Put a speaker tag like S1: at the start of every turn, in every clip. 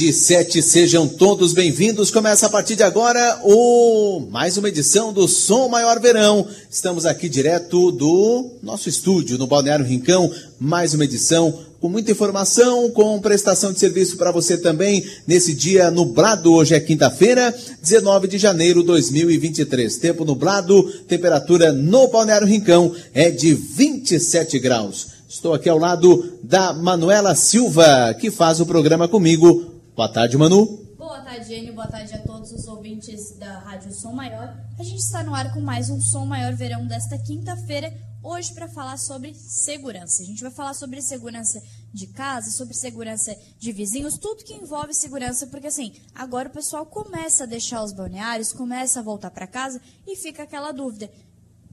S1: de sete, sejam todos bem-vindos. Começa a partir de agora o mais uma edição do Som Maior Verão. Estamos aqui direto do nosso estúdio no Balneário Rincão, mais uma edição com muita informação, com prestação de serviço para você também nesse dia nublado. Hoje é quinta-feira, 19 de janeiro de 2023. Tempo nublado, temperatura no Balneário Rincão é de 27 graus. Estou aqui ao lado da Manuela Silva, que faz o programa comigo Boa tarde, Manu.
S2: Boa tarde, Enio. Boa tarde a todos os ouvintes da Rádio Som Maior. A gente está no ar com mais um Som Maior Verão desta quinta-feira, hoje para falar sobre segurança. A gente vai falar sobre segurança de casa, sobre segurança de vizinhos, tudo que envolve segurança, porque assim, agora o pessoal começa a deixar os balneários, começa a voltar para casa e fica aquela dúvida.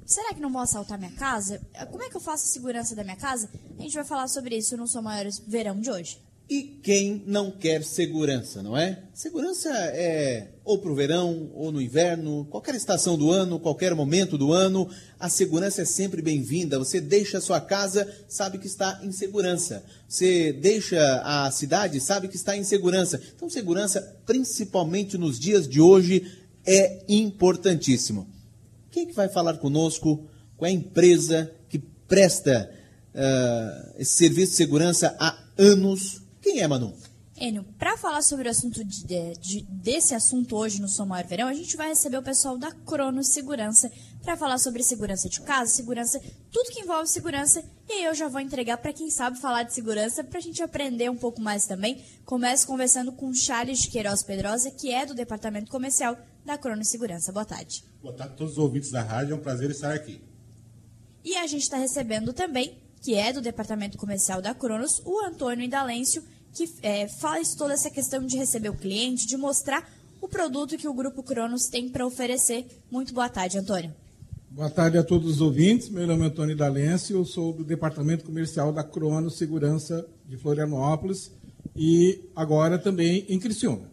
S2: Será que não vão assaltar minha casa? Como é que eu faço a segurança da minha casa? A gente vai falar sobre isso no Som Maior Verão de hoje.
S1: E quem não quer segurança, não é? Segurança é ou para o verão, ou no inverno, qualquer estação do ano, qualquer momento do ano, a segurança é sempre bem-vinda. Você deixa a sua casa, sabe que está em segurança. Você deixa a cidade, sabe que está em segurança. Então, segurança, principalmente nos dias de hoje, é importantíssimo. Quem que vai falar conosco? Qual é a empresa que presta uh, esse serviço de segurança há anos? Quem é, Manu?
S2: Enio, para falar sobre o assunto de, de, desse assunto hoje no Som Maior Verão, a gente vai receber o pessoal da Cronos Segurança para falar sobre segurança de casa, segurança, tudo que envolve segurança. E aí eu já vou entregar para quem sabe falar de segurança, para a gente aprender um pouco mais também. Começo conversando com Charles de Queiroz Pedrosa, que é do Departamento Comercial da Cronos Segurança. Boa tarde.
S3: Boa tarde a todos os ouvintes da rádio, é um prazer estar aqui.
S2: E a gente está recebendo também, que é do Departamento Comercial da Cronos, o Antônio Indalêncio, que é, faz toda essa questão de receber o cliente, de mostrar o produto que o Grupo Cronos tem para oferecer. Muito boa tarde, Antônio.
S4: Boa tarde a todos os ouvintes. Meu nome é Antônio Dalense, eu sou do Departamento Comercial da Cronos Segurança de Florianópolis e agora também em Criciúma.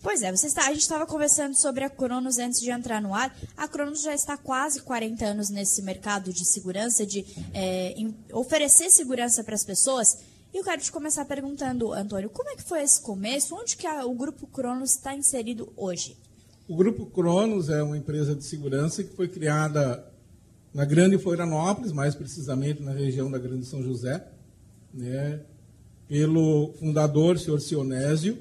S2: Pois é, você está, a gente estava conversando sobre a Cronos antes de entrar no ar. A Cronos já está quase 40 anos nesse mercado de segurança, de é, em, oferecer segurança para as pessoas. E eu quero te começar perguntando, Antônio, como é que foi esse começo? Onde que a, o Grupo Cronos está inserido hoje?
S4: O Grupo Cronos é uma empresa de segurança que foi criada na Grande Florianópolis, mais precisamente na região da Grande São José, né, pelo fundador, senhor Sionésio,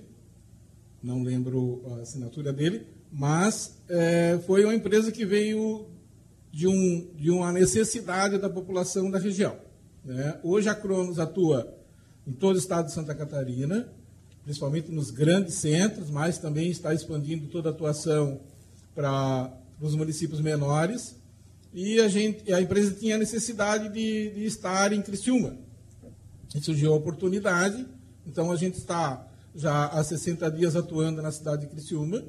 S4: não lembro a assinatura dele, mas é, foi uma empresa que veio de, um, de uma necessidade da população da região. Né? Hoje a Cronos atua em todo o estado de Santa Catarina, principalmente nos grandes centros, mas também está expandindo toda a atuação para os municípios menores. E a, gente, a empresa tinha necessidade de, de estar em Criciúma. E surgiu a oportunidade, então a gente está já há 60 dias atuando na cidade de Criciúma.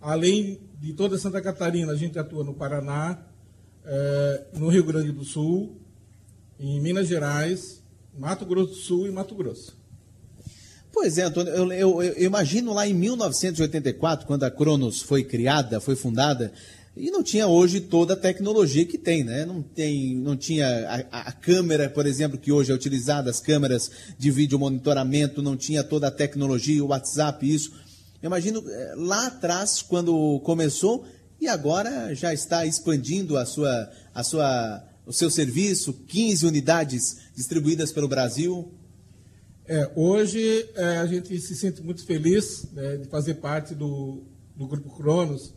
S4: Além de toda Santa Catarina, a gente atua no Paraná, eh, no Rio Grande do Sul, em Minas Gerais, Mato Grosso do Sul e Mato Grosso.
S1: Pois é, Antônio, eu, eu, eu, imagino lá em 1984, quando a Cronos foi criada, foi fundada, e não tinha hoje toda a tecnologia que tem, né? Não, tem, não tinha a, a câmera, por exemplo, que hoje é utilizada, as câmeras de vídeo monitoramento, não tinha toda a tecnologia, o WhatsApp, isso. Eu imagino eh, lá atrás, quando começou, e agora já está expandindo a sua, a sua o seu serviço, 15 unidades distribuídas pelo Brasil?
S4: É, hoje é, a gente se sente muito feliz né, de fazer parte do, do Grupo Cronos,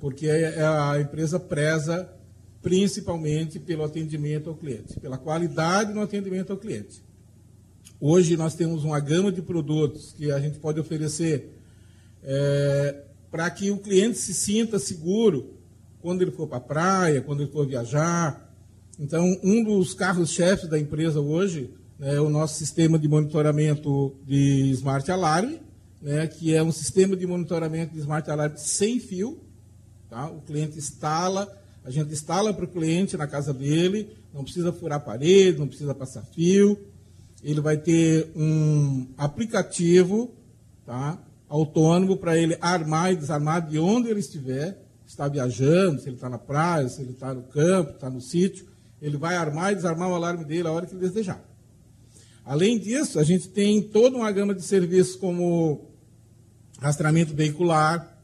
S4: porque é, é a empresa preza principalmente pelo atendimento ao cliente, pela qualidade no atendimento ao cliente. Hoje nós temos uma gama de produtos que a gente pode oferecer é, para que o cliente se sinta seguro quando ele for para a praia, quando ele for viajar, então, um dos carros-chefes da empresa hoje né, é o nosso sistema de monitoramento de Smart Alarm, né, que é um sistema de monitoramento de Smart Alarm sem fio. Tá? O cliente instala, a gente instala para o cliente na casa dele, não precisa furar parede, não precisa passar fio. Ele vai ter um aplicativo tá, autônomo para ele armar e desarmar de onde ele estiver, está viajando, se ele está na praia, se ele está no campo, está no sítio ele vai armar e desarmar o alarme dele a hora que ele desejar. Além disso, a gente tem toda uma gama de serviços como rastreamento veicular,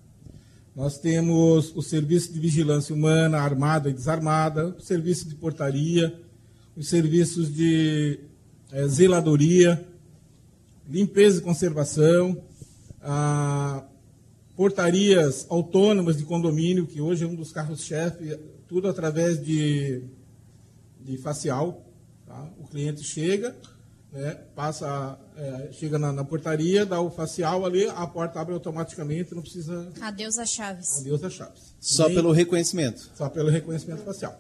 S4: nós temos o serviço de vigilância humana, armada e desarmada, o serviço de portaria, os serviços de é, zeladoria, limpeza e conservação, ah, portarias autônomas de condomínio, que hoje é um dos carros-chefe, tudo através de, de facial. Tá? O cliente chega, né, passa, é, chega na, na, portaria, dá o facial ali, a porta abre automaticamente, não precisa.
S2: Adeus às chaves.
S4: Adeus às chaves.
S1: Só Nem, pelo reconhecimento.
S4: Só pelo reconhecimento facial.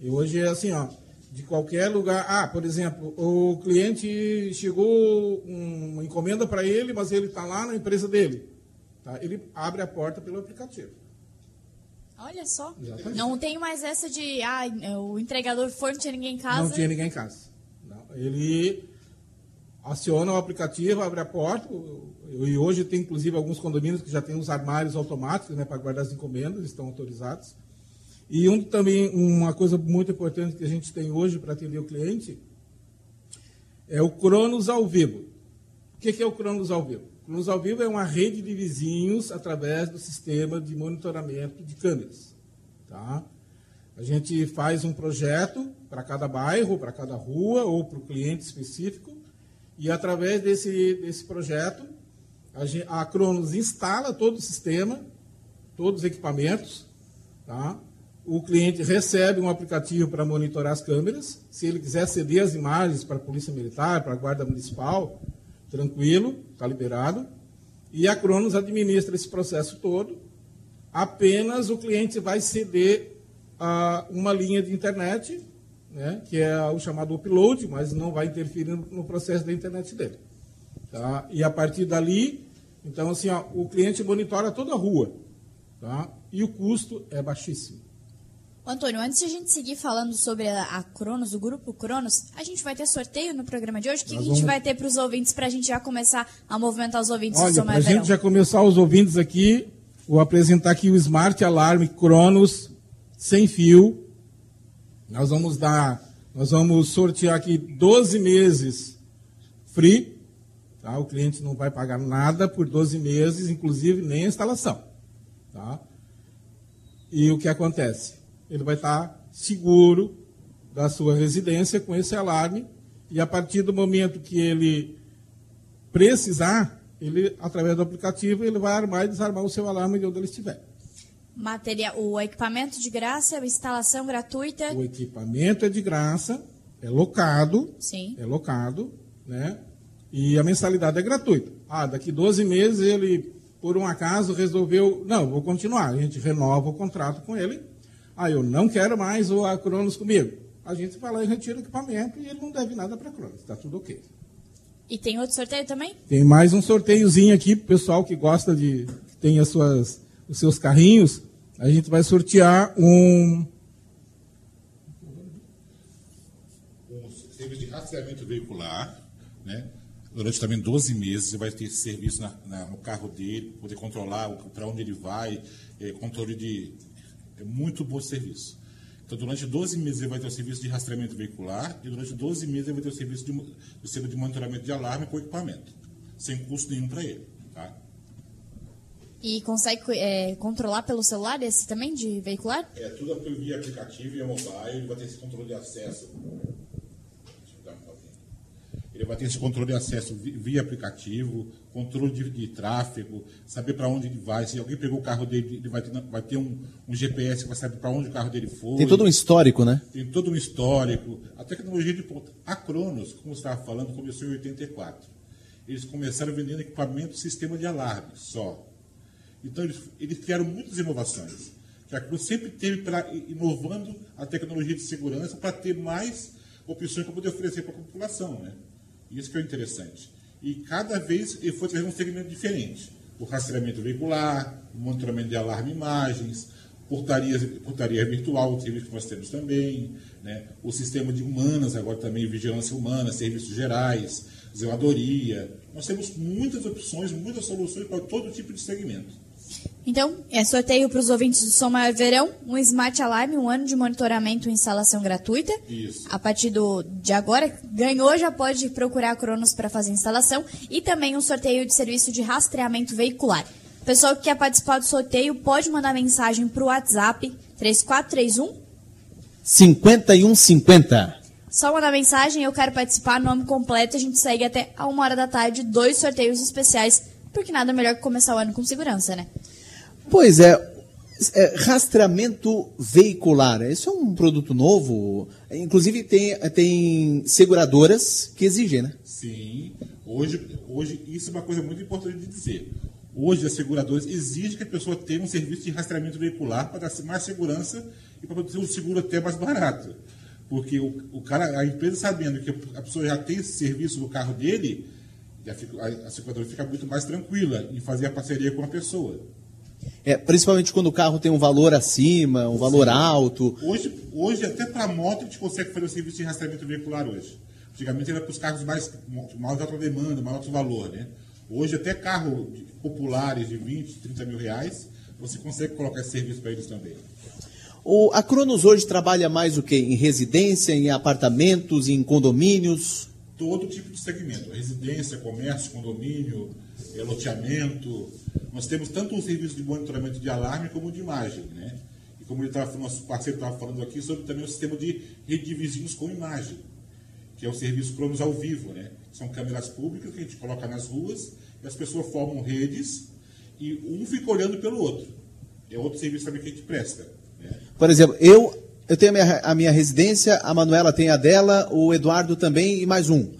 S4: E hoje é assim, ó, de qualquer lugar. Ah, por exemplo, o cliente chegou uma encomenda para ele, mas ele está lá na empresa dele. Tá? Ele abre a porta pelo aplicativo.
S2: Olha só. Exatamente. Não tem mais essa de ah, o entregador foi, não tinha ninguém em casa.
S4: Não tinha ninguém em casa. Não. Ele aciona o aplicativo, abre a porta. E hoje tem inclusive alguns condomínios que já tem os armários automáticos né, para guardar as encomendas, estão autorizados. E um, também uma coisa muito importante que a gente tem hoje para atender o cliente é o Cronos ao vivo. O que é o Cronos ao vivo? Cronos ao vivo é uma rede de vizinhos através do sistema de monitoramento de câmeras. Tá? A gente faz um projeto para cada bairro, para cada rua ou para o cliente específico e através desse, desse projeto, a, a Cronos instala todo o sistema, todos os equipamentos, tá? o cliente recebe um aplicativo para monitorar as câmeras. Se ele quiser ceder as imagens para a Polícia Militar, para a Guarda Municipal, tranquilo, está liberado. E a Cronos administra esse processo todo. Apenas o cliente vai ceder uh, uma linha de internet né, que é o chamado upload, mas não vai interferir no processo da internet dele. Tá? E a partir dali, então assim, ó, o cliente monitora toda a rua, tá? E o custo é baixíssimo.
S2: Antônio, antes de a gente seguir falando sobre a, Cronos, o grupo Cronos, a gente vai ter sorteio no programa de hoje? O que, a gente vai ter para os ouvintes para a gente já começar a movimentar os ouvintes
S4: Olha, do para a gente já começar os ouvintes aqui, vou apresentar aqui o Smart Alarm Cronos sem fio, nós vamos dar, nós vamos sortear aqui 12 meses free. Tá? O cliente não vai pagar nada por 12 meses, inclusive nem a instalação. Tá? E o que acontece? Ele vai estar seguro da sua residência com esse alarme e a partir do momento que ele precisar, ele através do aplicativo ele vai armar e desarmar o seu alarme de onde ele estiver.
S2: Material, o equipamento de graça, a instalação gratuita.
S4: O equipamento é de graça, é locado.
S2: Sim.
S4: É locado, né? E a mensalidade é gratuita. Ah, daqui 12 meses ele, por um acaso, resolveu. Não, vou continuar. A gente renova o contrato com ele. Ah, eu não quero mais o a Cronos comigo. A gente vai lá e retira o equipamento e ele não deve nada para a Cronos. Está tudo ok.
S2: E tem outro sorteio também?
S4: Tem mais um sorteiozinho aqui para o pessoal que gosta de. que tem as suas os seus carrinhos, a gente vai sortear um.
S3: Um serviço de rastreamento veicular, né? Durante também 12 meses, você vai ter serviço na, na, no carro dele, poder controlar para onde ele vai, é, controle de. É muito bom serviço. Então, durante 12 meses ele vai ter o serviço de rastreamento veicular e durante 12 meses ele vai ter o serviço de, o de monitoramento de alarme com equipamento, sem custo nenhum para ele. Tá?
S2: E consegue é, controlar pelo celular esse também, de veicular?
S3: É, tudo via aplicativo e mobile, vai ter esse controle de acesso. Ele vai ter esse controle de acesso via aplicativo, controle de, de tráfego, saber para onde ele vai. Se alguém pegou o carro dele, ele vai ter, vai ter um, um, GPS que vai saber para onde o carro dele foi.
S1: Tem todo um histórico, né?
S3: Tem todo um histórico. A tecnologia de ponta. A Cronos, como você estava falando, começou em 84. Eles começaram vendendo equipamento sistema de alarme só. Então, eles, eles criaram muitas inovações. Que a Cruz sempre teve para inovando a tecnologia de segurança para ter mais opções para poder oferecer para a população. Né? Isso que é interessante. E cada vez ele foi trazendo um segmento diferente. O rastreamento veicular, o monitoramento de alarme imagens, portaria, portaria virtual, o serviço que nós temos também, né? o sistema de humanas, agora também vigilância humana, serviços gerais, zeladoria. Nós temos muitas opções, muitas soluções para todo tipo de segmento.
S2: Então, é sorteio para os ouvintes do Som Maior Verão, um Smart Alarm, um ano de monitoramento e instalação gratuita.
S3: Isso.
S2: A partir do, de agora, ganhou, já pode procurar a Cronos para fazer a instalação. E também um sorteio de serviço de rastreamento veicular. O pessoal que quer participar do sorteio pode mandar mensagem para o WhatsApp 3431
S1: 5150.
S2: Só mandar mensagem, eu quero participar, nome completo, a gente segue até a uma hora da tarde, dois sorteios especiais, porque nada melhor que começar o ano com segurança, né?
S1: Pois é, é, rastreamento veicular, isso é um produto novo? Inclusive tem, tem seguradoras que exigem, né?
S3: Sim. Hoje, hoje, isso é uma coisa muito importante de dizer. Hoje, as seguradoras exigem que a pessoa tenha um serviço de rastreamento veicular para dar mais segurança e para ter um seguro até mais barato. Porque o, o cara, a empresa sabendo que a pessoa já tem esse serviço no carro dele, fica, a, a seguradora fica muito mais tranquila em fazer a parceria com a pessoa.
S1: É, principalmente quando o carro tem um valor acima, um valor Sim. alto.
S3: Hoje, hoje até para moto, a gente consegue fazer o serviço de rastreamento veicular hoje. Antigamente era para os carros mais, mais alta demanda, mais alto valor. Né? Hoje, até carro populares de 20, 30 mil reais, você consegue colocar esse serviço para eles também.
S1: O, a Cronos hoje trabalha mais o quê? Em residência, em apartamentos, em condomínios?
S3: Todo tipo de segmento. Residência, comércio, condomínio, loteamento, nós temos tanto um serviço de monitoramento de alarme como de imagem, né? E como ele tava, nosso parceiro estava falando aqui sobre também o sistema de rede de vizinhos com imagem, que é o serviço Cronos ao vivo, né? São câmeras públicas que a gente coloca nas ruas e as pessoas formam redes e um fica olhando pelo outro. É outro serviço também que a gente presta. Né?
S1: Por exemplo, eu eu tenho a minha, a minha residência, a Manuela tem a dela, o Eduardo também e mais um.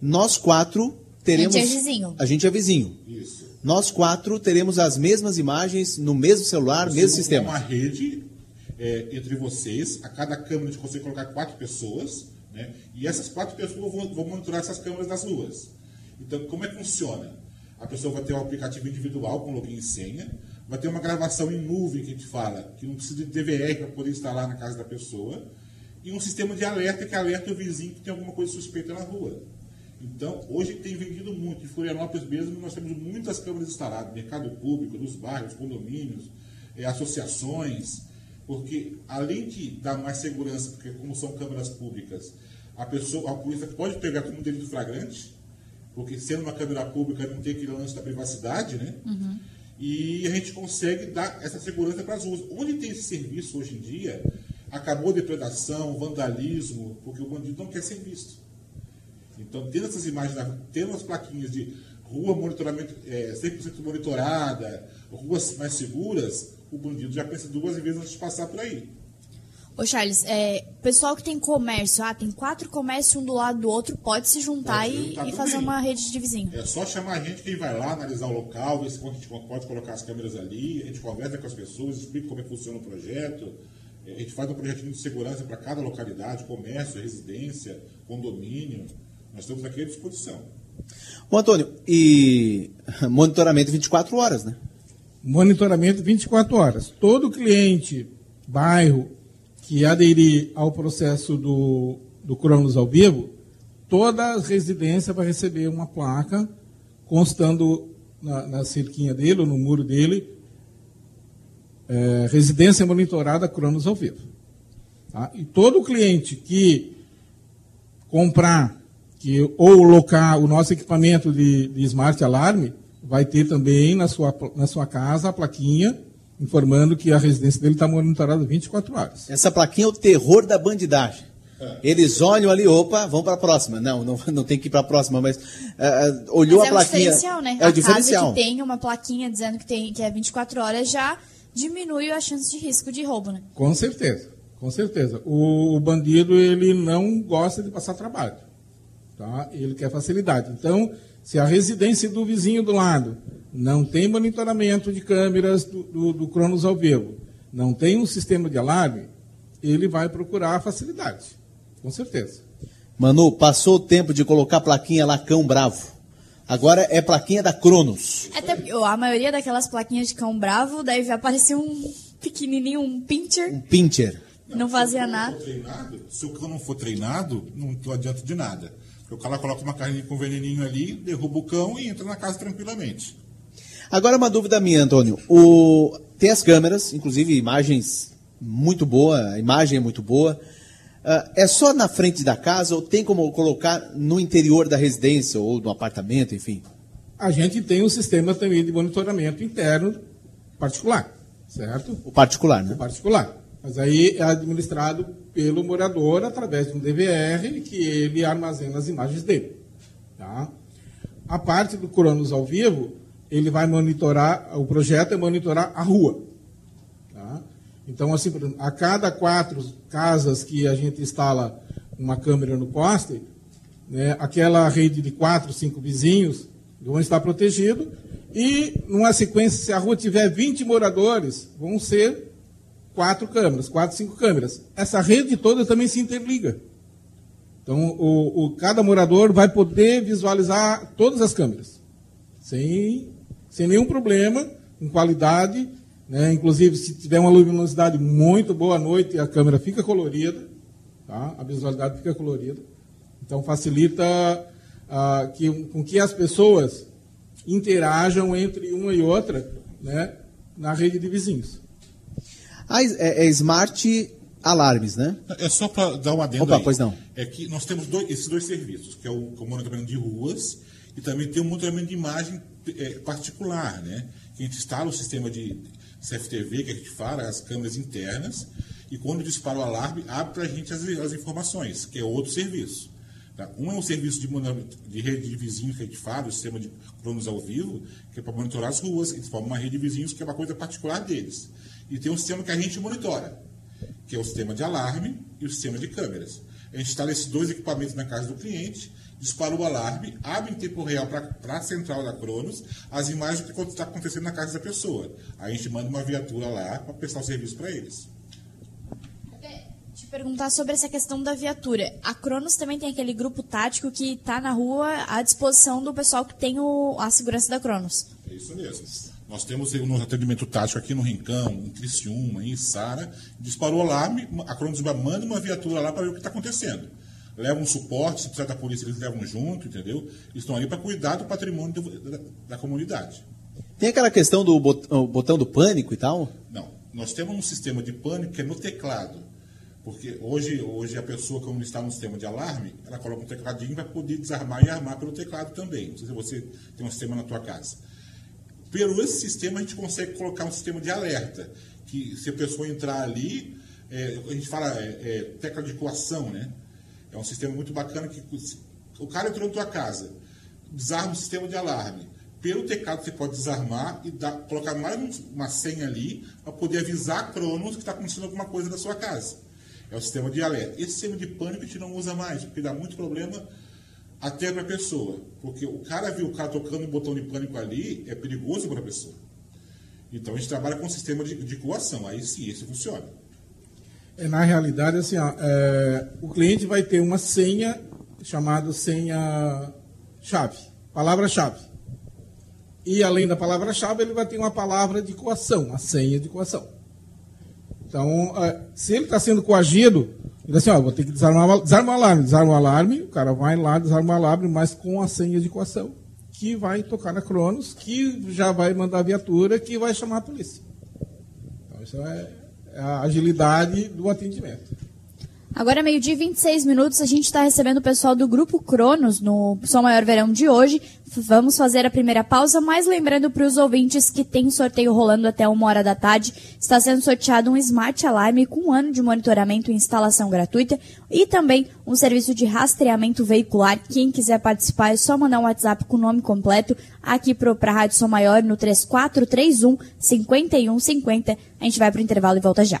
S1: Nós quatro teremos.
S2: A gente é vizinho.
S1: A gente é vizinho.
S3: Isso
S1: nós quatro teremos as mesmas imagens no mesmo celular,
S3: Você
S1: mesmo sistema.
S3: uma rede é, entre vocês, a cada câmera a gente consegue colocar quatro pessoas, né? e essas quatro pessoas vão, vão monitorar essas câmeras das ruas. Então, como é que funciona? A pessoa vai ter um aplicativo individual com login e senha, vai ter uma gravação em nuvem que a gente fala, que não precisa de DVR para poder instalar na casa da pessoa, e um sistema de alerta que alerta o vizinho que tem alguma coisa suspeita na rua. Então, hoje tem vendido muito. Em Florianópolis mesmo, nós temos muitas câmeras instaladas, mercado público, nos bairros, condomínios, é, associações, porque além de dar mais segurança, porque como são câmeras públicas, a pessoa, a polícia pode pegar dentro do flagrante, porque sendo uma câmera pública não tem aquele lance da privacidade, né?
S2: Uhum.
S3: E a gente consegue dar essa segurança para as ruas. Onde tem esse serviço hoje em dia, acabou depredação, vandalismo, porque o bandido não quer ser visto. Então, tendo essas imagens, tendo as plaquinhas de rua monitoramento, é, 100% monitorada, ruas mais seguras, o bandido já pensa duas vezes antes de passar por aí.
S2: Ô Charles, é, pessoal que tem comércio, ah, tem quatro comércios um do lado do outro, pode se juntar, pode e, e fazer uma rede de vizinho.
S3: É só chamar a gente que vai lá, analisar o local, ver se a gente pode colocar as câmeras ali, a gente conversa com as pessoas, explica como é que funciona o projeto. É, a gente faz um projetinho de segurança para cada localidade, comércio, residência, condomínio. Nós estamos aqui à disposição.
S1: Ô, Antônio, e monitoramento 24 horas, né?
S4: Monitoramento 24 horas. Todo cliente, bairro, que aderir ao processo do, do Cronos ao vivo, toda residência vai receber uma placa constando na, na cerquinha dele, ou no muro dele, é, residência monitorada Cronos ao vivo. Tá? E todo cliente que comprar que ou locar o nosso equipamento de, de Smart Alarm vai ter também na sua, na sua casa a plaquinha informando que a residência dele está monitorada 24 horas.
S1: Essa plaquinha é o terror da bandidagem. É. Eles olham ali, opa, vão para a próxima. Não, não, não tem que ir para a próxima, mas uh, olhou
S2: mas
S1: a plaquinha.
S2: É o diferencial, né?
S1: É
S2: a
S1: o diferencial.
S2: casa que tem uma plaquinha dizendo que, tem, que é 24 horas já diminui a chance de risco de roubo, né?
S4: Com certeza, com certeza. O, o bandido ele não gosta de passar trabalho. Tá? Ele quer facilidade. Então, se a residência do vizinho do lado não tem monitoramento de câmeras do, do, do Cronos ao vivo, não tem um sistema de alarme, ele vai procurar facilidade. Com certeza.
S1: Manu, passou o tempo de colocar plaquinha lá, cão bravo. Agora é plaquinha da Cronos.
S2: Até a maioria daquelas plaquinhas de cão bravo deve aparecer um pequenininho, um pincher.
S1: Um pincher.
S2: Não, não fazia nada.
S3: Treinado, se o cão não for treinado, não adianta de nada. O cara coloca uma carne com veneninho ali, derruba o cão e entra na casa tranquilamente.
S1: Agora uma dúvida minha, Antônio. O... Tem as câmeras, inclusive imagens muito boa, a imagem é muito boa. Uh, é só na frente da casa ou tem como colocar no interior da residência ou no apartamento, enfim?
S4: A gente tem um sistema também de monitoramento interno particular, certo?
S1: O particular, né?
S4: O particular. Mas aí é administrado pelo morador através de um DVR que ele armazena as imagens dele. Tá? A parte do Cronos ao vivo, ele vai monitorar, o projeto é monitorar a rua. Tá? Então, assim, a cada quatro casas que a gente instala uma câmera no poste, né, aquela rede de quatro, cinco vizinhos vão estar protegidos. E, numa sequência, se a rua tiver 20 moradores, vão ser quatro câmeras, quatro, cinco câmeras. Essa rede toda também se interliga. Então, o, o, cada morador vai poder visualizar todas as câmeras, sem sem nenhum problema, com qualidade. Né? Inclusive, se tiver uma luminosidade muito boa à noite, a câmera fica colorida, tá? a visualidade fica colorida. Então, facilita ah, que, com que as pessoas interajam entre uma e outra né? na rede de vizinhos.
S1: Ah, é, é Smart Alarmes, né?
S3: É só para dar uma adendo
S1: Opa,
S3: aí.
S1: pois não.
S3: É que nós temos dois, esses dois serviços, que é o, o monitoramento de ruas e também tem o monitoramento de imagem é, particular, né? Que a gente instala o sistema de CFTV, que a gente fala, as câmeras internas, e quando dispara o alarme, abre para a gente as, as, informações, que é outro serviço. Tá? Um é um serviço de, de, rede de vizinhos que a gente fala, o sistema de cronos ao vivo, que é para monitorar as ruas, eles formam uma rede de vizinhos que é uma coisa particular deles. E tem um sistema que a gente monitora, que é o sistema de alarme e o sistema de câmeras. A gente instala esses dois equipamentos na casa do cliente dispara o alarme, abre em tempo real para a central da Cronos as imagens do que está acontecendo na casa da pessoa. Aí a gente manda uma viatura lá para prestar o serviço para eles.
S2: Te perguntar sobre essa questão da viatura. A Cronos também tem aquele grupo tático que está na rua à disposição do pessoal que tem o, a segurança da Cronos.
S3: É isso mesmo. Nós temos um atendimento tático aqui no Rincão, em Criciúma, em Sara. Disparou o alarme, a Cronos manda uma viatura lá para ver o que está acontecendo levam um suporte, se precisar da polícia, eles levam junto, entendeu? Estão ali para cuidar do patrimônio do, da, da, comunidade.
S1: Tem aquela questão do botão do pânico e tal?
S3: Não. Nós temos um sistema de pânico que é no teclado. Porque hoje, hoje a pessoa, quando está no sistema de alarme, ela coloca um tecladinho para poder desarmar e armar pelo teclado também. Não sei se você tem um sistema na tua casa. Pelo esse sistema, a gente consegue colocar um sistema de alerta. Que se a pessoa entrar ali, é, a gente fala é, é, tecla de coação, né? É um sistema muito bacana que o cara entrou na tua casa, desarma o sistema de alarme. Pelo teclado você pode desarmar e dar, colocar mais uma senha ali para poder avisar a Cronos que está acontecendo alguma coisa na sua casa. É o sistema de alerta. Esse sistema de pânico a gente não usa mais, porque dá muito problema até para a pessoa. Porque o cara viu o cara tocando um botão de pânico ali, é perigoso para a pessoa. Então a gente trabalha com um sistema de, de coação. Aí sim, esse funciona.
S4: É, na realidade, assim, ó, é, o cliente vai ter uma senha chamada senha-chave, palavra-chave. E além da palavra-chave, ele vai ter uma palavra de coação, a senha de coação. Então, é, se ele está sendo coagido, ele assim, ó, vou ter que desarmar, desarma o alarme, desarma o alarme, o cara vai lá, desarma o alarme, mas com a senha de coação, que vai tocar na Cronos, que já vai mandar a viatura, que vai chamar a polícia. Então, isso é a agilidade do atendimento.
S2: Agora, meio-dia e 26 minutos, a gente está recebendo o pessoal do Grupo Cronos no Som Maior Verão de hoje. Vamos fazer a primeira pausa, mas lembrando para os ouvintes que tem sorteio rolando até uma hora da tarde. Está sendo sorteado um Smart Alarme com um ano de monitoramento e instalação gratuita e também um serviço de rastreamento veicular. Quem quiser participar é só mandar um WhatsApp com o nome completo aqui para a Rádio Som Maior no 3431 5150. A gente vai para o intervalo e volta já.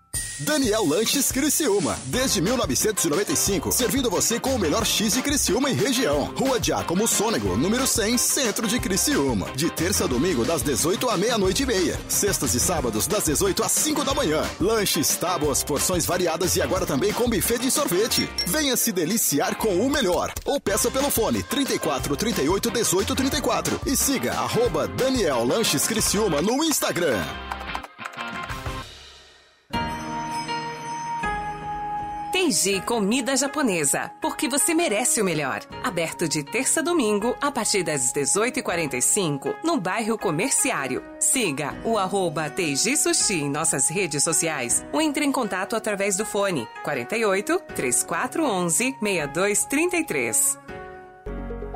S5: Daniel Lanches Criciúma. Desde 1995, servindo você com o melhor X de Criciúma e região. Rua Giacomo Sônego, número 100, centro de Criciúma. De terça a domingo, das 18 à meia-noite e meia. Sextas e sábados, das 18 às 5 da manhã. Lanches, tábuas, porções variadas e agora também com buffet de sorvete. Venha se deliciar com o melhor. Ou peça pelo fone 34 38 18 34. E siga arroba Daniel Lanches Criciúma no Instagram.
S6: Teiji Comida Japonesa, porque você merece o melhor. Aberto de terça a domingo, a partir das 18h45, no bairro Comerciário. Siga o arroba Teiji Sushi em nossas redes sociais ou entre em contato através do fone 48 3411 6233.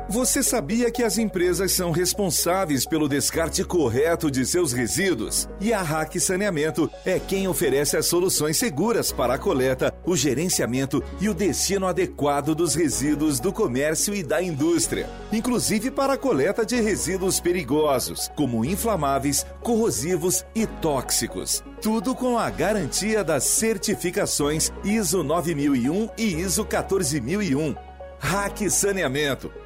S7: Você sabia que as empresas são responsáveis pelo descarte correto de seus resíduos? E a Hack Saneamento é quem oferece as soluções seguras para a coleta, o gerenciamento e o destino adequado dos resíduos do comércio e da indústria, inclusive para a coleta de resíduos perigosos, como inflamáveis, corrosivos e tóxicos. Tudo com a garantia das certificações ISO 9001 e ISO 14001. Hack Saneamento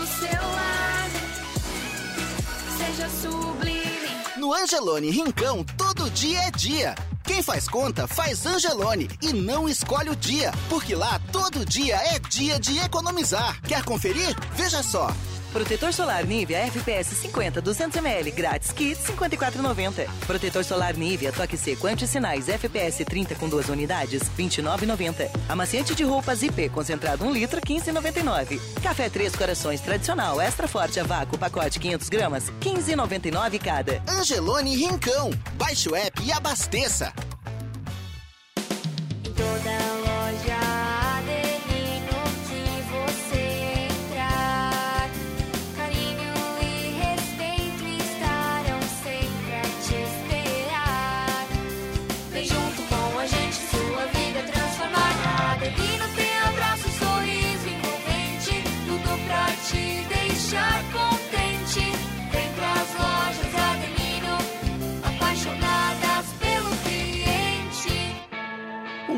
S8: No Angelone Rincão, todo dia é dia. Quem faz conta, faz Angelone e não escolhe o dia, porque lá todo dia é dia de economizar. Quer conferir? Veja só.
S9: Protetor solar Nivea FPS 50 200ml grátis kit 54,90. Protetor solar Nivea toque seco anti-sinais FPS 30 com duas unidades 29,90. Amaciante de roupas IP concentrado 1 litro 15,99. Café Três Corações tradicional extra forte a vácuo pacote 500 gramas 15,99 cada.
S8: Angelone Rincão. Baixe o app e abasteça.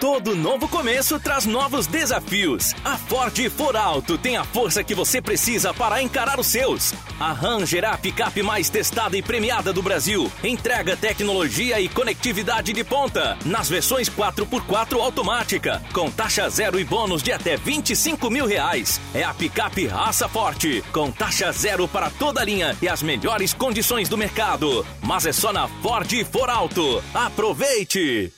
S10: Todo novo começo traz novos desafios. A Ford For Alto tem a força que você precisa para encarar os seus. A Ram será a picape mais testada e premiada do Brasil. Entrega tecnologia e conectividade de ponta nas versões 4x4 automática, com taxa zero e bônus de até 25 mil reais. É a picape raça forte, com taxa zero para toda a linha e as melhores condições do mercado. Mas é só na Ford For Alto. Aproveite!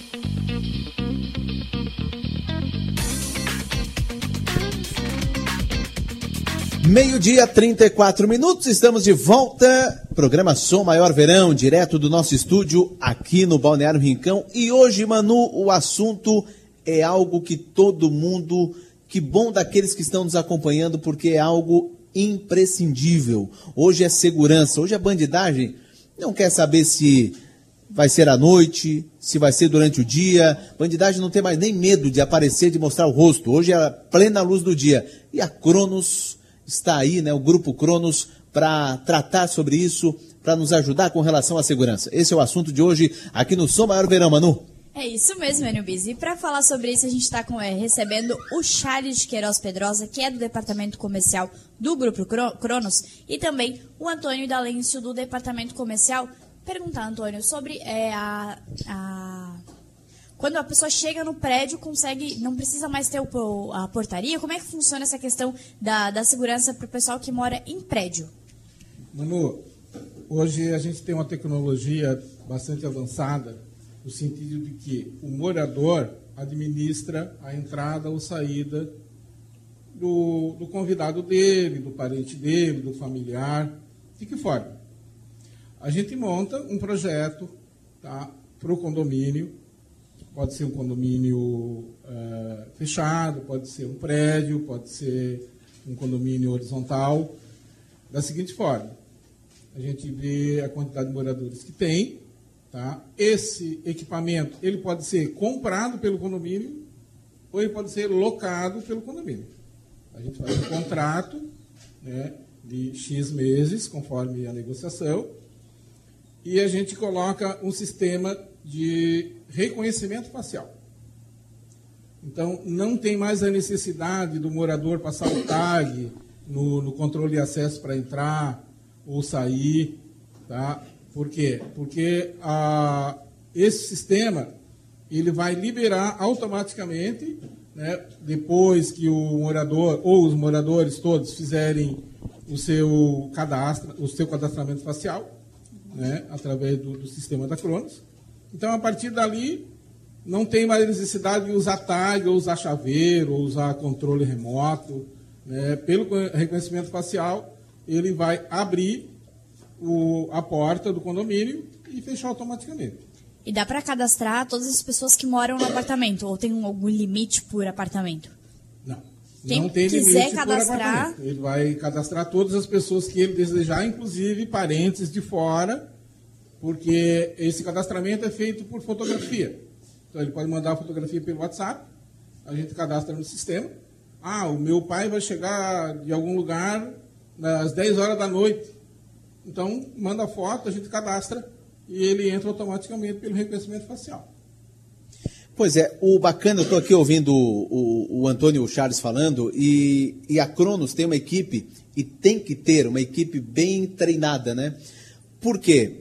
S1: Meio-dia, 34 minutos, estamos de volta. Programa Som Maior Verão, direto do nosso estúdio aqui no Balneário Rincão. E hoje, Manu, o assunto é algo que todo mundo, que bom daqueles que estão nos acompanhando, porque é algo imprescindível. Hoje é segurança, hoje a bandidagem não quer saber se vai ser à noite, se vai ser durante o dia. Bandidagem não tem mais nem medo de aparecer, de mostrar o rosto. Hoje é a plena luz do dia. E a Cronos está aí, né, o Grupo Cronos, para tratar sobre isso, para nos ajudar com relação à segurança. Esse é o assunto de hoje aqui no Som Maior Verão, Manu.
S2: É isso mesmo, Enio. E para falar sobre isso, a gente está é, recebendo o Charles Queiroz Pedrosa, que é do Departamento Comercial do Grupo Cronos, e também o Antônio D'Alêncio, do Departamento Comercial. Perguntar, Antônio, sobre é, a, a quando a pessoa chega no prédio, consegue, não precisa mais ter o, a portaria. Como é que funciona essa questão da, da segurança para o pessoal que mora em prédio?
S4: Manu, hoje a gente tem uma tecnologia bastante avançada, no sentido de que o morador administra a entrada ou saída do, do convidado dele, do parente dele, do familiar. De que forma? A gente monta um projeto tá, para o condomínio Pode ser um condomínio uh, fechado, pode ser um prédio, pode ser um condomínio horizontal. Da seguinte forma: a gente vê a quantidade de moradores que tem. Tá? Esse equipamento ele pode ser comprado pelo condomínio ou ele pode ser locado pelo condomínio. A gente faz um contrato né, de X meses, conforme a negociação, e a gente coloca um sistema de reconhecimento facial. Então, não tem mais a necessidade do morador passar o tag no, no controle de acesso para entrar ou sair. Tá? Por quê? Porque a, esse sistema ele vai liberar automaticamente, né, depois que o morador ou os moradores todos fizerem o seu cadastro, o seu cadastramento facial, né, através do, do sistema da Cronos, então, a partir dali, não tem mais necessidade de usar tag, ou usar chaveiro, ou usar controle remoto. Né? Pelo reconhecimento facial, ele vai abrir o, a porta do condomínio e fechar automaticamente.
S2: E dá para cadastrar todas as pessoas que moram no apartamento? Ou tem algum limite por apartamento?
S4: Não.
S2: Quem
S4: não tem
S2: quiser
S4: limite
S2: cadastrar.
S4: Ele vai cadastrar todas as pessoas que ele desejar, inclusive parentes de fora porque esse cadastramento é feito por fotografia. Então ele pode mandar a fotografia pelo WhatsApp, a gente cadastra no sistema, Ah, o meu pai vai chegar de algum lugar às 10 horas da noite. Então, manda a foto, a gente cadastra e ele entra automaticamente pelo reconhecimento facial.
S1: Pois é, o bacana, eu estou aqui ouvindo o, o, o Antônio Charles falando, e, e a Cronos tem uma equipe, e tem que ter uma equipe bem treinada, né? Por quê?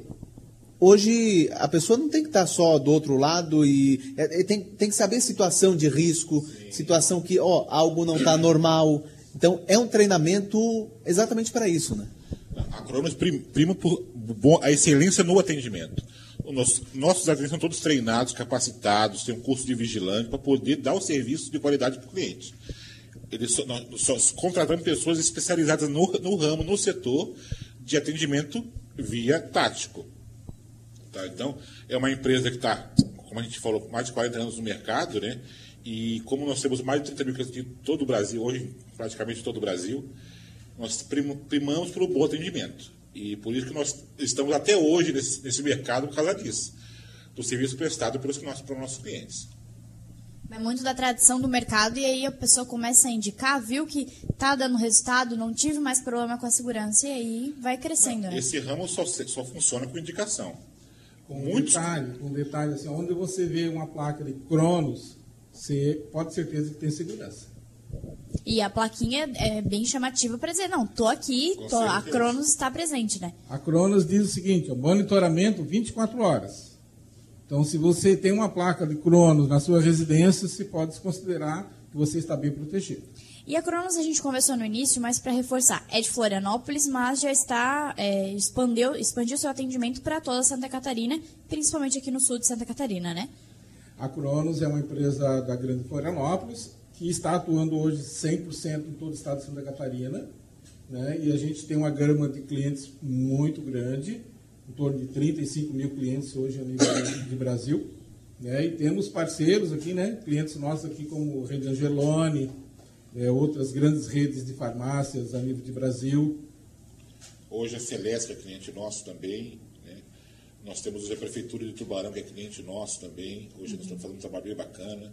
S1: Hoje a pessoa não tem que estar só do outro lado e é, é, tem, tem que saber situação de risco, situação que ó, algo não está normal. Então é um treinamento exatamente para isso, né?
S3: A Cronos prim- prima por a excelência no atendimento. Nossos atendentes são todos treinados, capacitados, têm um curso de vigilante para poder dar o serviço de qualidade para o cliente. Eles só, nós só contratamos pessoas especializadas no, no ramo, no setor de atendimento via tático. Tá? Então, é uma empresa que está, como a gente falou, mais de 40 anos no mercado, né? E como nós temos mais de 30 mil clientes de todo o Brasil, hoje praticamente todo o Brasil, nós prim- primamos pelo bom atendimento. E por isso que nós estamos até hoje nesse, nesse mercado por causa disso, do serviço prestado pelos nossos, pelos nossos clientes.
S2: É muito da tradição do mercado e aí a pessoa começa a indicar, viu que tá dando resultado, não tive mais problema com a segurança e aí vai crescendo, né?
S3: Esse ramo só, só funciona com indicação.
S4: Com um detalhe, com detalhe assim, onde você vê uma placa de Cronos, você pode ter certeza que tem segurança.
S2: E a plaquinha é bem chamativa para dizer, não, tô aqui, tô- a. Cronos está presente, né?
S4: A Cronos diz o seguinte, ó, monitoramento 24 horas. Então, se você tem uma placa de Cronos na sua residência, você pode considerar que você está bem protegido.
S2: E a Cronos a gente conversou no início, mas para reforçar, é de Florianópolis, mas já está é, expandiu, expandiu seu atendimento para toda Santa Catarina, principalmente aqui no sul de Santa Catarina, né?
S4: A Cronos é uma empresa da Grande Florianópolis que está atuando hoje 100% em todo o estado de Santa Catarina. Né? E a gente tem uma gama de clientes muito grande, em torno de 35 mil clientes hoje a nível de Brasil. Né? E temos parceiros aqui, né? clientes nossos aqui como Rede Angeloni, é, outras grandes redes de farmácias a nível de Brasil.
S3: Hoje a Celeste é cliente nosso também. Né? Nós temos a Prefeitura de Tubarão, que é cliente nosso também. Hoje nós estamos fazendo um trabalho bem bacana.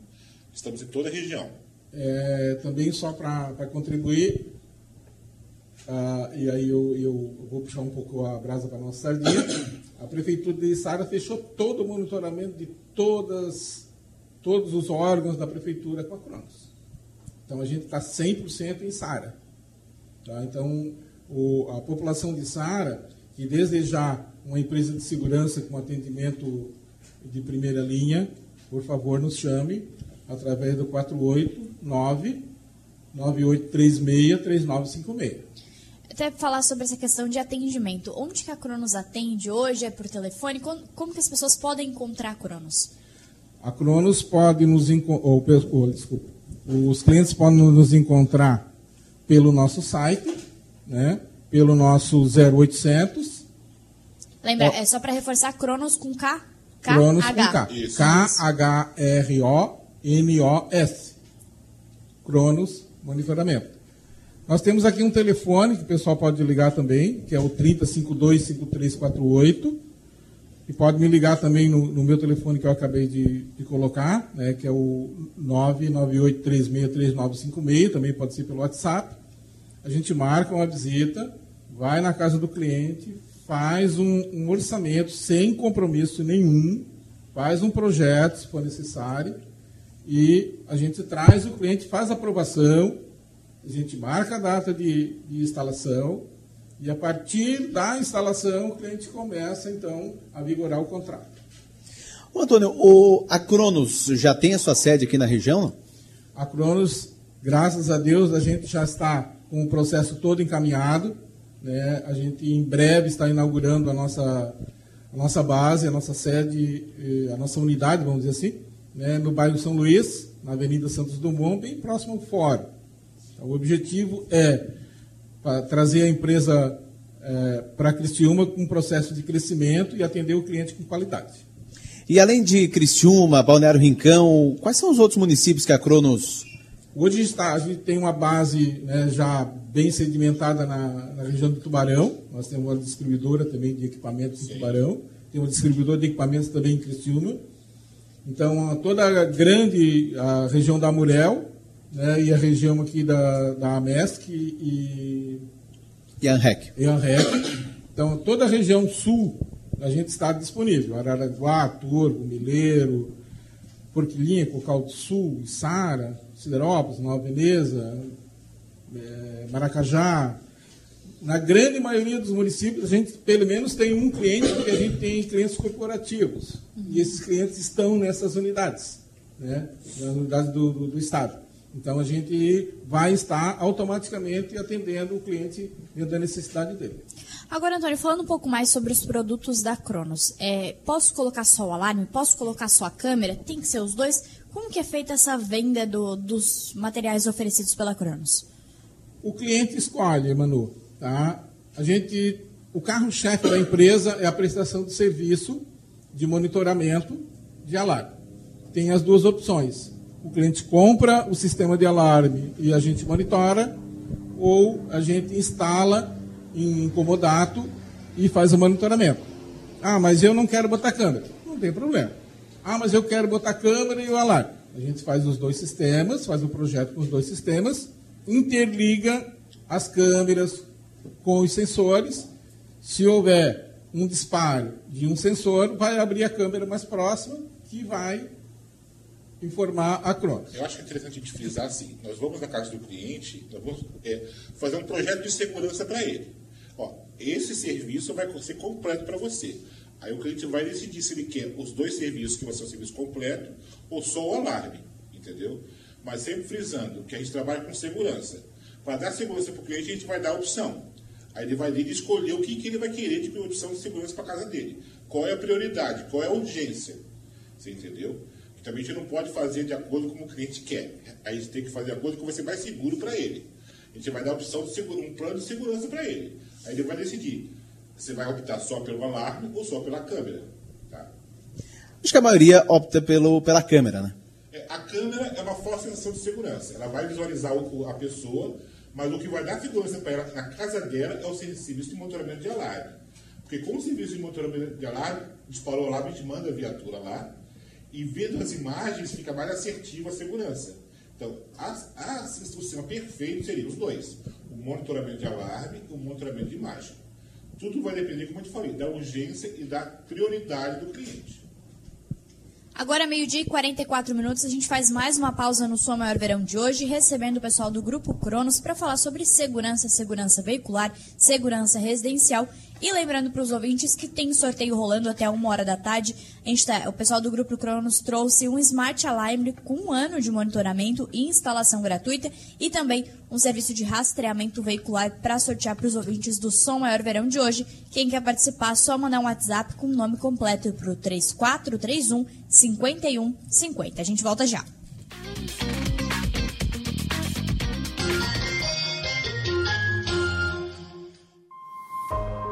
S3: Estamos em toda a região.
S4: É, também só para contribuir, ah, e aí eu, eu vou puxar um pouco a brasa para a nossa sardinha, a Prefeitura de Sara fechou todo o monitoramento de todas, todos os órgãos da Prefeitura com a Cronos. Então a gente está 100% em Sara. Tá? Então o- a população de Sara, que desde já uma empresa de segurança com atendimento de primeira linha, por favor nos chame através do 489 9836 3956.
S2: Até falar sobre essa questão de atendimento. Onde que a Cronos atende hoje? É por telefone? Como, como que as pessoas podem encontrar a Cronos?
S4: A Cronos pode nos enco- ou, pe- ou, desculpa, os clientes podem nos encontrar pelo nosso site, né? Pelo nosso 0800
S2: Lembra, é só para reforçar, Cronos com K? K
S4: Cronos com. K. K-H-R-O-N-O-S. Cronos Monitoramento. Nós temos aqui um telefone que o pessoal pode ligar também, que é o 3052-5348. E pode me ligar também no, no meu telefone que eu acabei de, de colocar, né, que é o 998363956, também pode ser pelo WhatsApp. A gente marca uma visita, vai na casa do cliente, faz um, um orçamento sem compromisso nenhum, faz um projeto, se for necessário, e a gente traz o cliente, faz a aprovação, a gente marca a data de, de instalação, e a partir da instalação o cliente começa, então, a vigorar o contrato.
S1: Ô, Antônio, o, a Cronos já tem a sua sede aqui na região?
S4: A Cronos, graças a Deus, a gente já está com o processo todo encaminhado. Né? A gente em breve está inaugurando a nossa, a nossa base, a nossa sede, eh, a nossa unidade, vamos dizer assim, né? no bairro São Luís, na Avenida Santos Dumont, bem próximo ao fórum. Então, o objetivo é trazer a empresa eh, para Criciúma com um processo de crescimento e atender o cliente com qualidade.
S1: E além de Criciúma, Balneário Rincão, quais são os outros municípios que a Cronos
S4: Hoje está, a gente tem uma base né, já bem sedimentada na, na região do Tubarão. Nós temos uma distribuidora também de equipamentos em Tubarão. Tem uma distribuidora de equipamentos também em Criciúma. Então, toda a grande a região da Murel, né, e a região aqui da, da AMESC e,
S1: e ANREC.
S4: e ANREC. Então, toda a região sul a gente está disponível. Araranguá, Turbo, Mileiro, Porquilinha, Cocal do Sul, Içara, Siderópolis, Nova Veneza, eh, Maracajá. Na grande maioria dos municípios, a gente pelo menos tem um cliente, porque a gente tem clientes corporativos. E esses clientes estão nessas unidades, né? nas unidades do, do, do Estado. Então, a gente vai estar automaticamente atendendo o cliente dentro da necessidade dele.
S2: Agora, Antônio, falando um pouco mais sobre os produtos da Cronos, é, posso colocar só o alarme? Posso colocar só a câmera? Tem que ser os dois? Como que é feita essa venda do- dos materiais oferecidos pela Cronos?
S4: O cliente escolhe, Manu. Tá? A gente, o carro-chefe da empresa é a prestação de serviço de monitoramento de alarme. Tem as duas opções. O cliente compra o sistema de alarme e a gente monitora, ou a gente instala em comodato e faz o monitoramento. Ah, mas eu não quero botar câmera. Não tem problema. Ah, mas eu quero botar câmera e o alarme. A gente faz os dois sistemas, faz o projeto com os dois sistemas, interliga as câmeras com os sensores. Se houver um disparo de um sensor, vai abrir a câmera mais próxima, que vai informar a Cronos.
S3: Eu acho que é interessante a gente frisar assim: nós vamos na casa do cliente, nós vamos é, fazer um projeto de segurança para ele. Ó, esse serviço vai ser completo para você. Aí o cliente vai decidir se ele quer os dois serviços, que vai ser o serviço completo, ou só o alarme, entendeu? Mas sempre frisando que a gente trabalha com segurança. Para dar segurança para o cliente, a gente vai dar a opção. Aí ele vai ali escolher o que, que ele vai querer de opção de segurança para casa dele. Qual é a prioridade, qual é a urgência. Você entendeu? Também a gente não pode fazer de acordo com o cliente quer. A gente tem que fazer de acordo com o que vai ser mais seguro para ele. A gente vai dar a opção de seguro, um plano de segurança para ele. Aí ele vai decidir. Você vai optar só pelo alarme ou só pela câmera. Tá?
S1: Acho que a maioria opta pelo, pela câmera, né?
S3: É, A câmera é uma forte sensação de segurança. Ela vai visualizar o- a pessoa, mas o que vai dar segurança para ela na casa dela é o serviço de monitoramento de alarme. Porque com o serviço de monitoramento de alarme, disparou o alarme, a gente manda a viatura lá, e vendo as imagens fica mais assertiva a segurança. Então, a, a, sistema perfeito seria os dois: o monitoramento de alarme e o monitoramento de imagem. Tudo vai depender, como eu te falei, da urgência e da prioridade do cliente.
S2: Agora, meio-dia e 44 minutos, a gente faz mais uma pausa no Som Maior Verão de hoje, recebendo o pessoal do Grupo Cronos para falar sobre segurança, segurança veicular, segurança residencial. E lembrando para os ouvintes que tem sorteio rolando até uma hora da tarde. A gente tá- o pessoal do Grupo Cronos trouxe um Smart Alarme com um ano de monitoramento e instalação gratuita e também um serviço de rastreamento veicular para sortear para os ouvintes do Som Maior Verão de hoje. Quem quer participar, só mandar um WhatsApp com o nome completo para o 3431 5150. A gente volta já.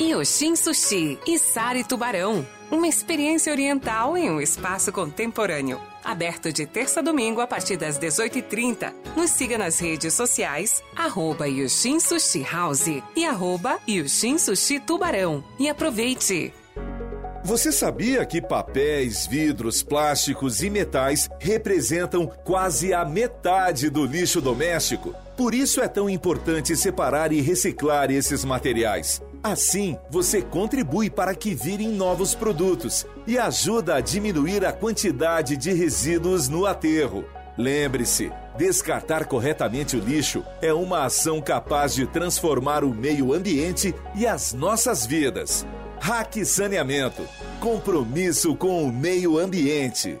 S6: Yoshin Sushi e Sari Tubarão. Uma experiência oriental em um espaço contemporâneo. Aberto de terça a domingo a partir das 18h30. Nos siga nas redes sociais, arroba Yoshin Sushi House e arroba Yoshin Sushi Tubarão. E aproveite!
S7: Você sabia que papéis, vidros, plásticos e metais representam quase a metade do lixo doméstico? Por isso é tão importante separar e reciclar esses materiais. Assim, você contribui para que virem novos produtos e ajuda a diminuir a quantidade de resíduos no aterro. Lembre-se, descartar corretamente o lixo é uma ação capaz de transformar o meio ambiente e as nossas vidas. Hack Saneamento. Compromisso com o meio ambiente.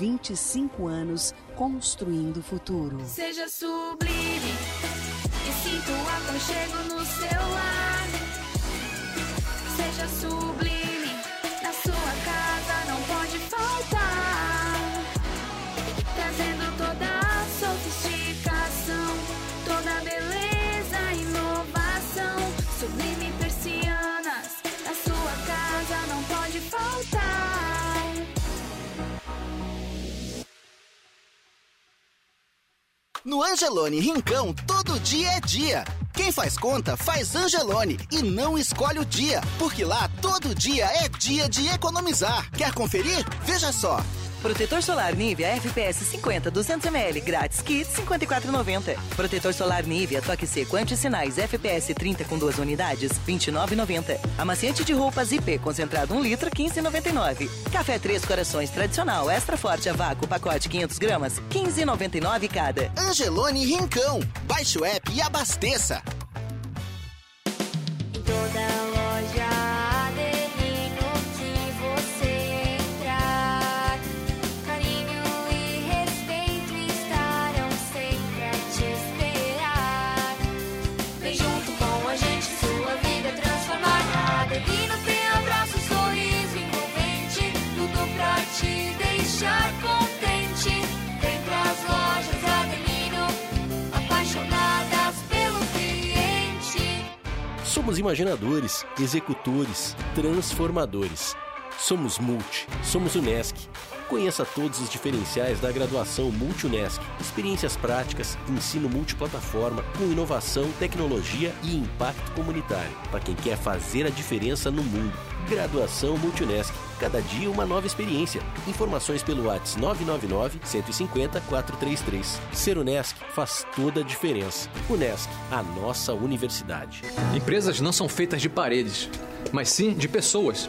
S11: 25 anos construindo o futuro.
S12: Seja sublime e sinta o aconchego no seu lar. Seja sublime,
S8: No Angelone Rincão, todo dia é dia. Quem faz conta, faz Angelone e não escolhe o dia, porque lá todo dia é dia de economizar. Quer conferir? Veja só.
S9: Protetor solar Nivea FPS 50 200ml grátis kit 54,90. Protetor solar Nivea toque seco anti-sinais FPS 30 com duas unidades 29,90. Amaciante de roupas IP concentrado 1 litro 15,99. Café Três Corações tradicional extra forte a vácuo pacote 500 gramas 15,99 cada.
S8: Angelone Rincão. Baixe o app e abasteça.
S13: Somos imaginadores, executores, transformadores. Somos Multi, somos Unesc. Conheça todos os diferenciais da graduação Multi-Unesc. Experiências práticas, ensino multiplataforma, com inovação, tecnologia e impacto comunitário. Para quem quer fazer a diferença no mundo. Graduação Multi-Unesc. Cada dia uma nova experiência. Informações pelo WhatsApp 999 150 433. Ser Unesc faz toda a diferença. Unesc, a nossa universidade.
S14: Empresas não são feitas de paredes, mas sim de pessoas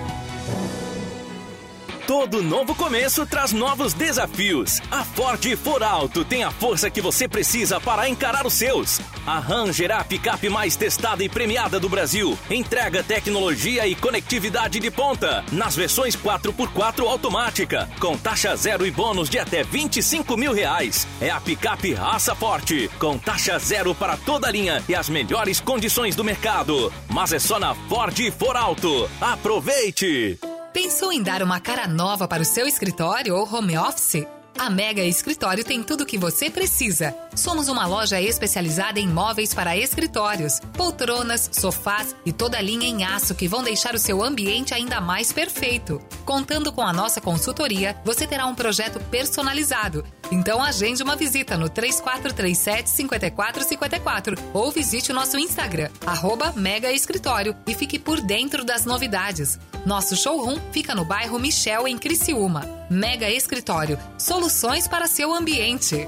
S10: Todo novo começo traz novos desafios. A Ford For Alto tem a força que você precisa para encarar os seus. A Ranger é a picape mais testada e premiada do Brasil. Entrega tecnologia e conectividade de ponta. Nas versões 4x4 automática, com taxa zero e bônus de até 25 mil reais. É a picape raça forte, com taxa zero para toda a linha e as melhores condições do mercado. Mas é só na Ford For Alto. Aproveite!
S15: Pensou em dar uma cara nova para o seu escritório ou home office? A Mega Escritório tem tudo o que você precisa. Somos uma loja especializada em móveis para escritórios, poltronas, sofás e toda a linha em aço que vão deixar o seu ambiente ainda mais perfeito. Contando com a nossa consultoria, você terá um projeto personalizado. Então agende uma visita no 3437 5454 ou visite o nosso Instagram, arroba Mega Escritório e fique por dentro das novidades. Nosso showroom fica no bairro Michel, em Criciúma. Mega Escritório, soluções para seu ambiente.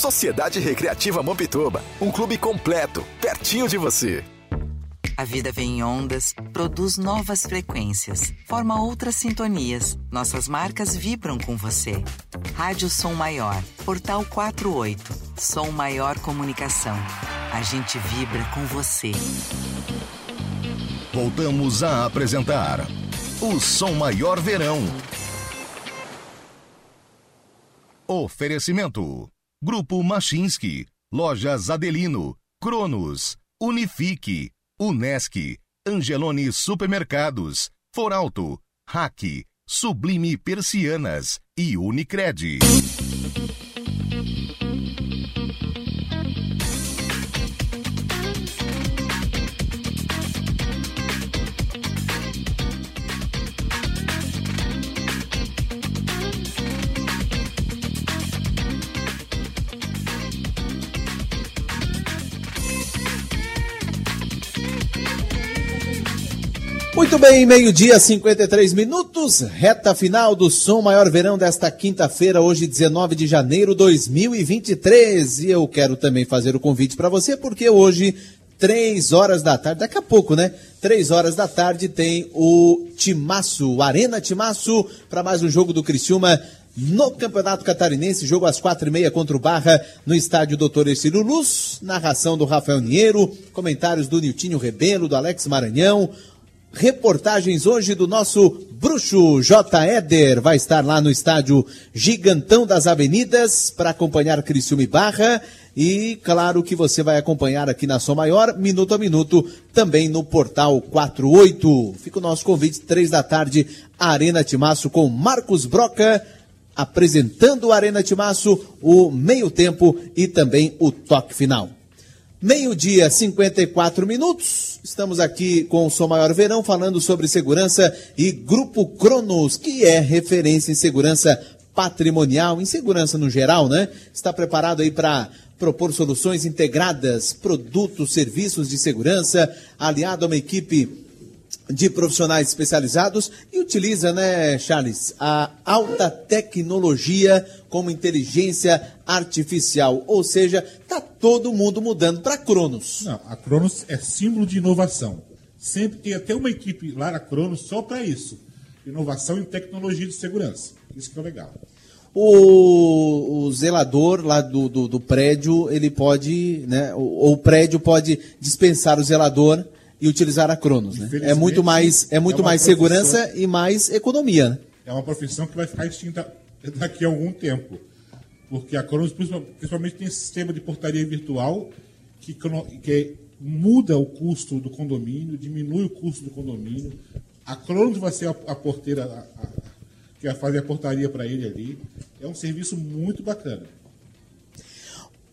S5: Sociedade Recreativa Mampituba, um clube completo, pertinho de você.
S16: A vida vem em ondas, produz novas frequências, forma outras sintonias. Nossas marcas vibram com você. Rádio Som Maior, Portal 48, Som Maior Comunicação. A gente vibra com você.
S17: Voltamos a apresentar o Som Maior Verão. Oferecimento: Grupo Machinski, Lojas Adelino, Cronos, Unifique, Unesc, Angelone Supermercados, Foralto, Hack, Sublime Persianas e Unicred.
S1: Muito bem, meio-dia, 53 minutos, reta final do Som Maior Verão desta quinta-feira, hoje 19 de janeiro de 2023. E eu quero também fazer o convite para você, porque hoje, três horas da tarde, daqui a pouco, né? Três horas da tarde tem o Timaço, o Arena Timaço, para mais um jogo do Criciúma no Campeonato Catarinense, jogo às quatro e meia contra o Barra, no estádio Doutor Ercílio Luz, narração do Rafael Niero, comentários do Niltinho Rebelo, do Alex Maranhão, reportagens hoje do nosso bruxo J. Éder. Vai estar lá no estádio Gigantão das Avenidas para acompanhar Criciúma e Barra. E claro que você vai acompanhar aqui na Som Maior, minuto a minuto, também no Portal 48. Fica o nosso convite, três da tarde, Arena Timaço com Marcos Broca, apresentando o Arena Timaço, o meio-tempo e também o toque final. Meio-dia, 54 minutos. Estamos aqui com o Som Maior Verão falando sobre segurança e Grupo Cronos, que é referência em segurança patrimonial, em segurança no geral, né? Está preparado aí para propor soluções integradas, produtos, serviços de segurança, aliado a uma equipe de profissionais especializados e utiliza, né, Charles, a alta tecnologia como inteligência artificial. Ou seja, está todo mundo mudando para Cronos.
S3: Não, a Cronos é símbolo de inovação. Sempre tem até uma equipe lá na Cronos só para isso. Inovação em tecnologia de segurança. Isso que é legal.
S1: O, o zelador lá do, do, do, prédio, ele pode, né, ou o prédio pode dispensar o zelador e utilizar a Cronos, né? É muito mais, é muito é mais segurança e mais economia, né?
S3: É uma profissão que vai ficar extinta daqui a algum tempo. Porque a Cronos, principalmente, tem sistema de portaria virtual que, que muda o custo do condomínio, diminui o custo do condomínio. A Cronos vai ser a, a porteira a, a, que vai fazer a portaria para ele ali. É um serviço muito bacana.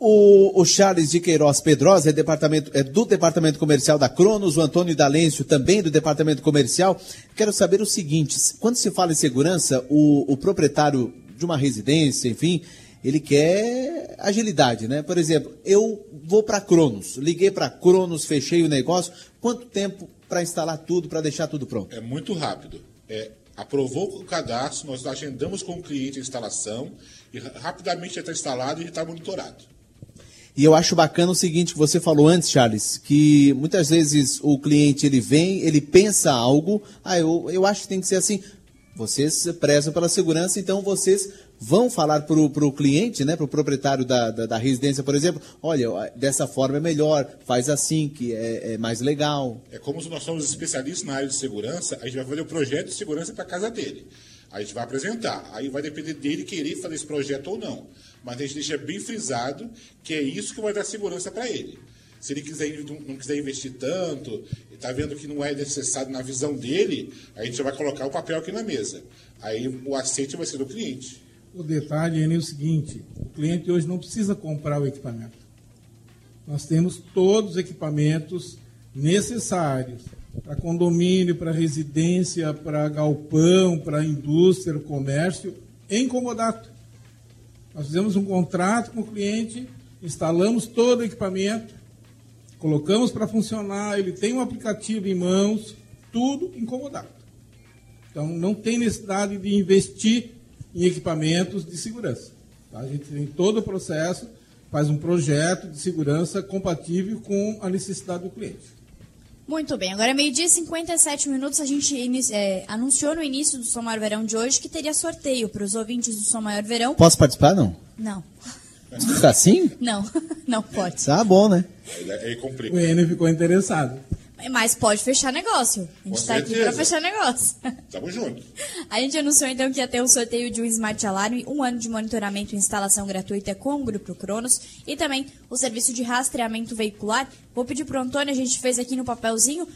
S1: O, o, Charles de Queiroz Pedrosa é, departamento, é do Departamento Comercial da Cronos, o Antônio D'Alêncio também do Departamento Comercial. Quero saber o seguinte: quando se fala em segurança, o, o proprietário de uma residência, enfim, ele quer agilidade, né? Por exemplo, eu vou para Cronos, liguei para Cronos, fechei o negócio. Quanto tempo para instalar tudo, para deixar tudo pronto?
S3: É muito rápido. É, aprovou o cadastro, nós agendamos com o cliente a instalação e rapidamente já está instalado e está monitorado.
S1: E eu acho bacana o seguinte que você falou antes, Charles, que muitas vezes o cliente ele vem, ele pensa algo, ah, eu, eu acho que tem que ser assim. Vocês prezam pela segurança, então vocês vão falar para o cliente, né, para o proprietário da, da, da, residência, por exemplo, olha, dessa forma é melhor, faz assim, que é, é, mais legal.
S3: É como se nós somos especialistas na área de segurança, a gente vai fazer o projeto de segurança para a casa dele. A gente vai apresentar. Aí vai depender dele querer fazer esse projeto ou não. Mas a gente deixa bem frisado que é isso que vai dar segurança para ele. Se ele quiser, não quiser investir tanto, está vendo que não é necessário na visão dele, a gente vai colocar o papel aqui na mesa. Aí o aceite vai ser do cliente.
S4: O detalhe é o seguinte: o cliente hoje não precisa comprar o equipamento. Nós temos todos os equipamentos necessários para condomínio, para residência, para galpão, para indústria, comércio, em comodato. Nós fizemos um contrato com o cliente, instalamos todo o equipamento, colocamos para funcionar, ele tem um aplicativo em mãos, tudo em comodato. Então não tem necessidade de investir em equipamentos de segurança. Tá? A gente tem todo o processo, faz um projeto de segurança compatível com a necessidade do cliente.
S2: Muito bem, agora é meio-dia e 57 minutos. A gente é, anunciou no início do Som Maior Verão de hoje que teria sorteio para os ouvintes do Som Maior Verão.
S1: Posso participar, não?
S2: Não,
S1: Fica assim?
S2: não, não pode.
S1: Tá bom, né?
S3: Aí, aí complica.
S4: O Enio ficou interessado.
S2: Mas pode fechar negócio. A gente está aqui para fechar negócio.
S3: Tamo junto.
S2: A gente anunciou então que ia ter um sorteio de um Smart Alarm, um ano de monitoramento e instalação gratuita com o Grupo Cronos e também o serviço de rastreamento veicular. Vou pedir pro Antônio, a gente fez aqui no papelzinho,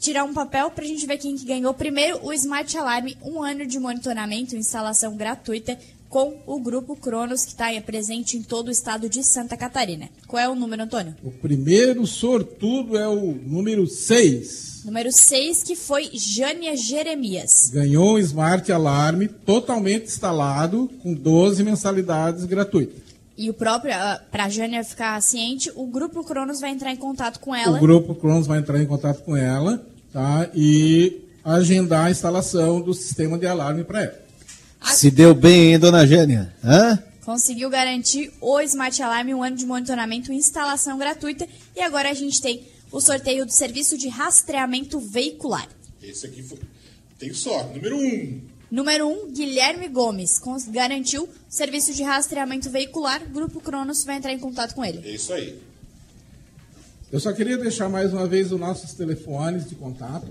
S2: tirar um papel pra gente ver quem que ganhou primeiro o Smart Alarm, um ano de monitoramento e instalação gratuita com o Grupo Cronos, que está presente em todo o estado de Santa Catarina. Qual é o número, Antônio?
S4: O primeiro sortudo é o número 6.
S2: Número 6, que foi Jânia Jeremias.
S4: Ganhou um Smart Alarme totalmente instalado com 12 mensalidades gratuitas.
S2: E o próprio, para a Jânia ficar ciente, o Grupo Cronos vai entrar em contato com ela.
S4: O grupo Cronos vai entrar em contato com ela tá? e agendar a instalação do sistema de alarme para ela.
S1: Se deu bem, hein, dona Gênia? Hã?
S2: Conseguiu garantir o Smart Alarm, um ano de monitoramento e instalação gratuita. E agora a gente tem o sorteio do serviço de rastreamento veicular.
S3: Esse aqui foi. Tem sorte. Número um.
S2: Número 1, um, Guilherme Gomes. Garantiu serviço de rastreamento veicular. Grupo Cronos vai entrar em contato com ele.
S3: É isso aí.
S4: Eu só queria deixar mais uma vez os nossos telefones de contato.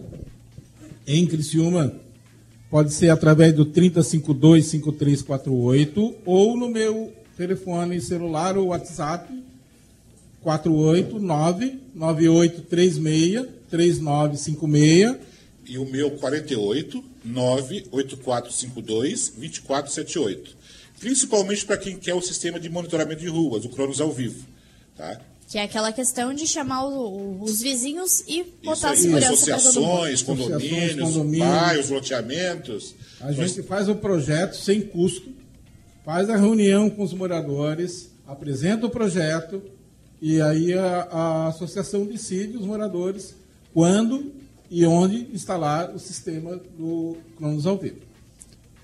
S4: Em Criciúma, pode ser através do 3052-5348 ou no meu telefone celular ou WhatsApp 489-9836-3956.
S3: E o meu 48 98452 2478. Principalmente para quem quer o sistema de monitoramento de ruas, o Cronos ao vivo. Tá?
S2: Que é aquela questão de chamar o- o- os vizinhos e botar a
S3: aí,
S2: segurança para todo mundo.
S3: associações, condomínios,
S4: Associações, condomínios.
S3: bairros, loteamentos.
S4: A gente faz o projeto sem custo, faz a reunião com os moradores, apresenta o projeto e aí a, a associação decide, os moradores, quando e onde instalar o sistema do Cronos ao vivo.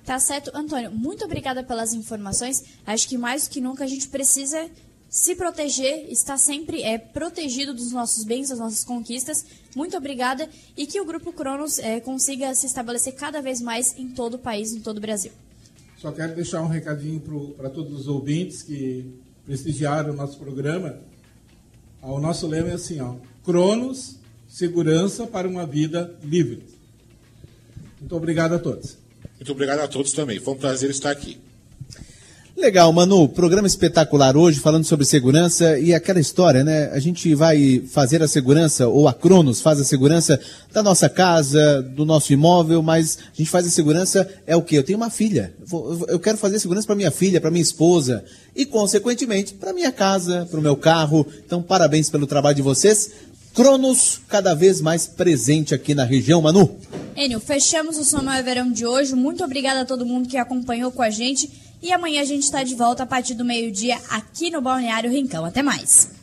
S2: Tá certo, Antônio. Muito obrigada pelas informações. Acho que mais do que nunca a gente precisa se proteger, estar sempre é, protegido dos nossos bens, das nossas conquistas. Muito obrigada e que o Grupo Cronos é, consiga se estabelecer cada vez mais em todo o país, em todo o Brasil.
S4: Só quero deixar um recadinho para todos os ouvintes que prestigiaram o nosso programa. Ah, O nosso lema é assim, ó, Cronos, segurança para uma vida livre. Muito obrigado a todos.
S3: Muito obrigado a todos também. Foi um prazer estar aqui.
S1: Legal, Manu. Programa espetacular hoje, falando sobre segurança e aquela história, né? A gente vai fazer a segurança, ou a Cronos faz a segurança da nossa casa, do nosso imóvel, mas a gente faz a segurança, é o quê? Eu tenho uma filha. Eu quero fazer segurança para minha filha, para minha esposa e, consequentemente, para minha casa, para o meu carro. Então, parabéns pelo trabalho de vocês. Cronos cada vez mais presente aqui na região, Manu.
S2: Enio, fechamos o Maior Verão de hoje. Muito obrigada a todo mundo que acompanhou com a gente. E amanhã a gente está de volta a partir do meio-dia aqui no Balneário Rincão. Até mais.